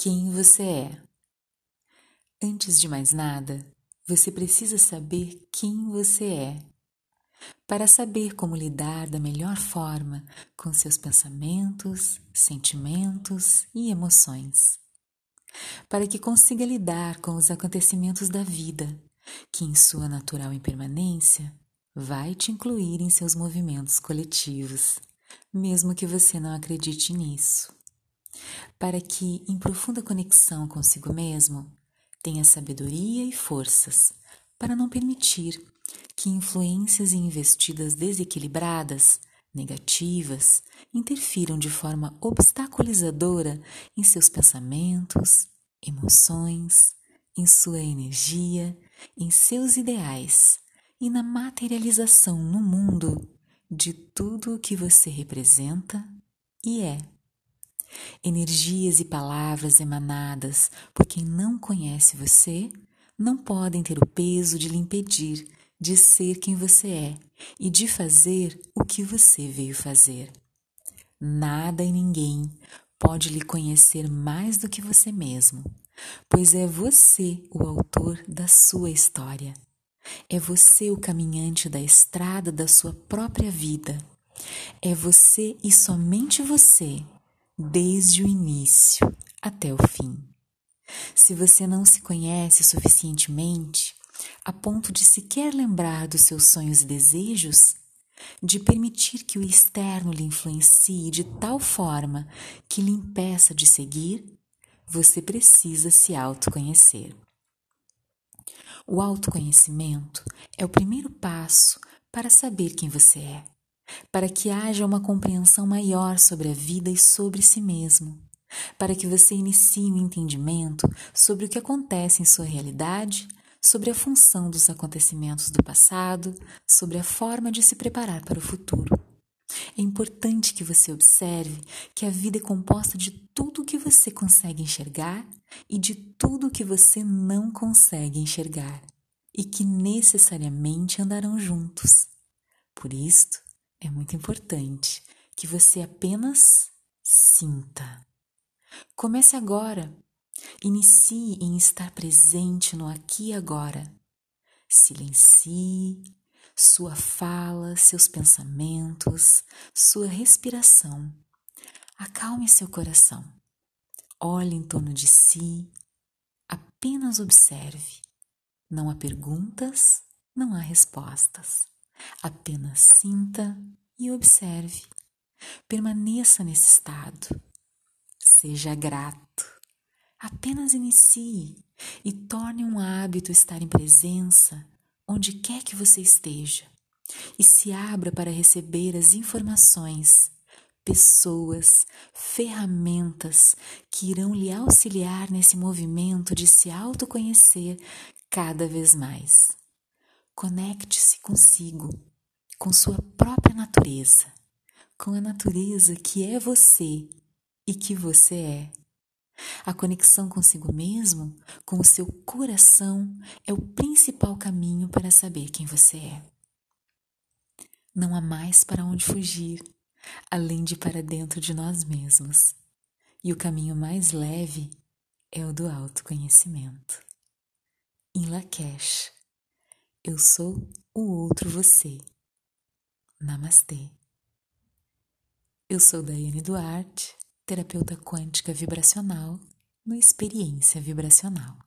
quem você é. Antes de mais nada, você precisa saber quem você é. Para saber como lidar da melhor forma com seus pensamentos, sentimentos e emoções. Para que consiga lidar com os acontecimentos da vida, que em sua natural impermanência vai te incluir em seus movimentos coletivos, mesmo que você não acredite nisso. Para que, em profunda conexão consigo mesmo, tenha sabedoria e forças para não permitir que influências e investidas desequilibradas, negativas, interfiram de forma obstaculizadora em seus pensamentos, emoções, em sua energia, em seus ideais e na materialização no mundo de tudo o que você representa e é. Energias e palavras emanadas por quem não conhece você não podem ter o peso de lhe impedir de ser quem você é e de fazer o que você veio fazer. Nada e ninguém pode lhe conhecer mais do que você mesmo, pois é você o autor da sua história. É você o caminhante da estrada da sua própria vida. É você e somente você desde o início até o fim. Se você não se conhece suficientemente a ponto de sequer lembrar dos seus sonhos e desejos, de permitir que o externo lhe influencie de tal forma que lhe impeça de seguir, você precisa se autoconhecer. O autoconhecimento é o primeiro passo para saber quem você é para que haja uma compreensão maior sobre a vida e sobre si mesmo, para que você inicie um entendimento sobre o que acontece em sua realidade, sobre a função dos acontecimentos do passado, sobre a forma de se preparar para o futuro. É importante que você observe que a vida é composta de tudo o que você consegue enxergar e de tudo o que você não consegue enxergar, e que necessariamente andarão juntos. Por isto, é muito importante que você apenas sinta. Comece agora. Inicie em estar presente no aqui e agora. Silencie sua fala, seus pensamentos, sua respiração. Acalme seu coração. Olhe em torno de si. Apenas observe. Não há perguntas, não há respostas. Apenas sinta e observe. Permaneça nesse estado. Seja grato. Apenas inicie e torne um hábito estar em presença onde quer que você esteja e se abra para receber as informações, pessoas, ferramentas que irão lhe auxiliar nesse movimento de se autoconhecer cada vez mais. Conecte-se consigo, com sua própria natureza, com a natureza que é você e que você é. A conexão consigo mesmo, com o seu coração, é o principal caminho para saber quem você é. Não há mais para onde fugir, além de para dentro de nós mesmos. E o caminho mais leve é o do autoconhecimento. Em Lakesh eu sou o outro você. Namastê. Eu sou Daiane Duarte, terapeuta quântica vibracional no Experiência Vibracional.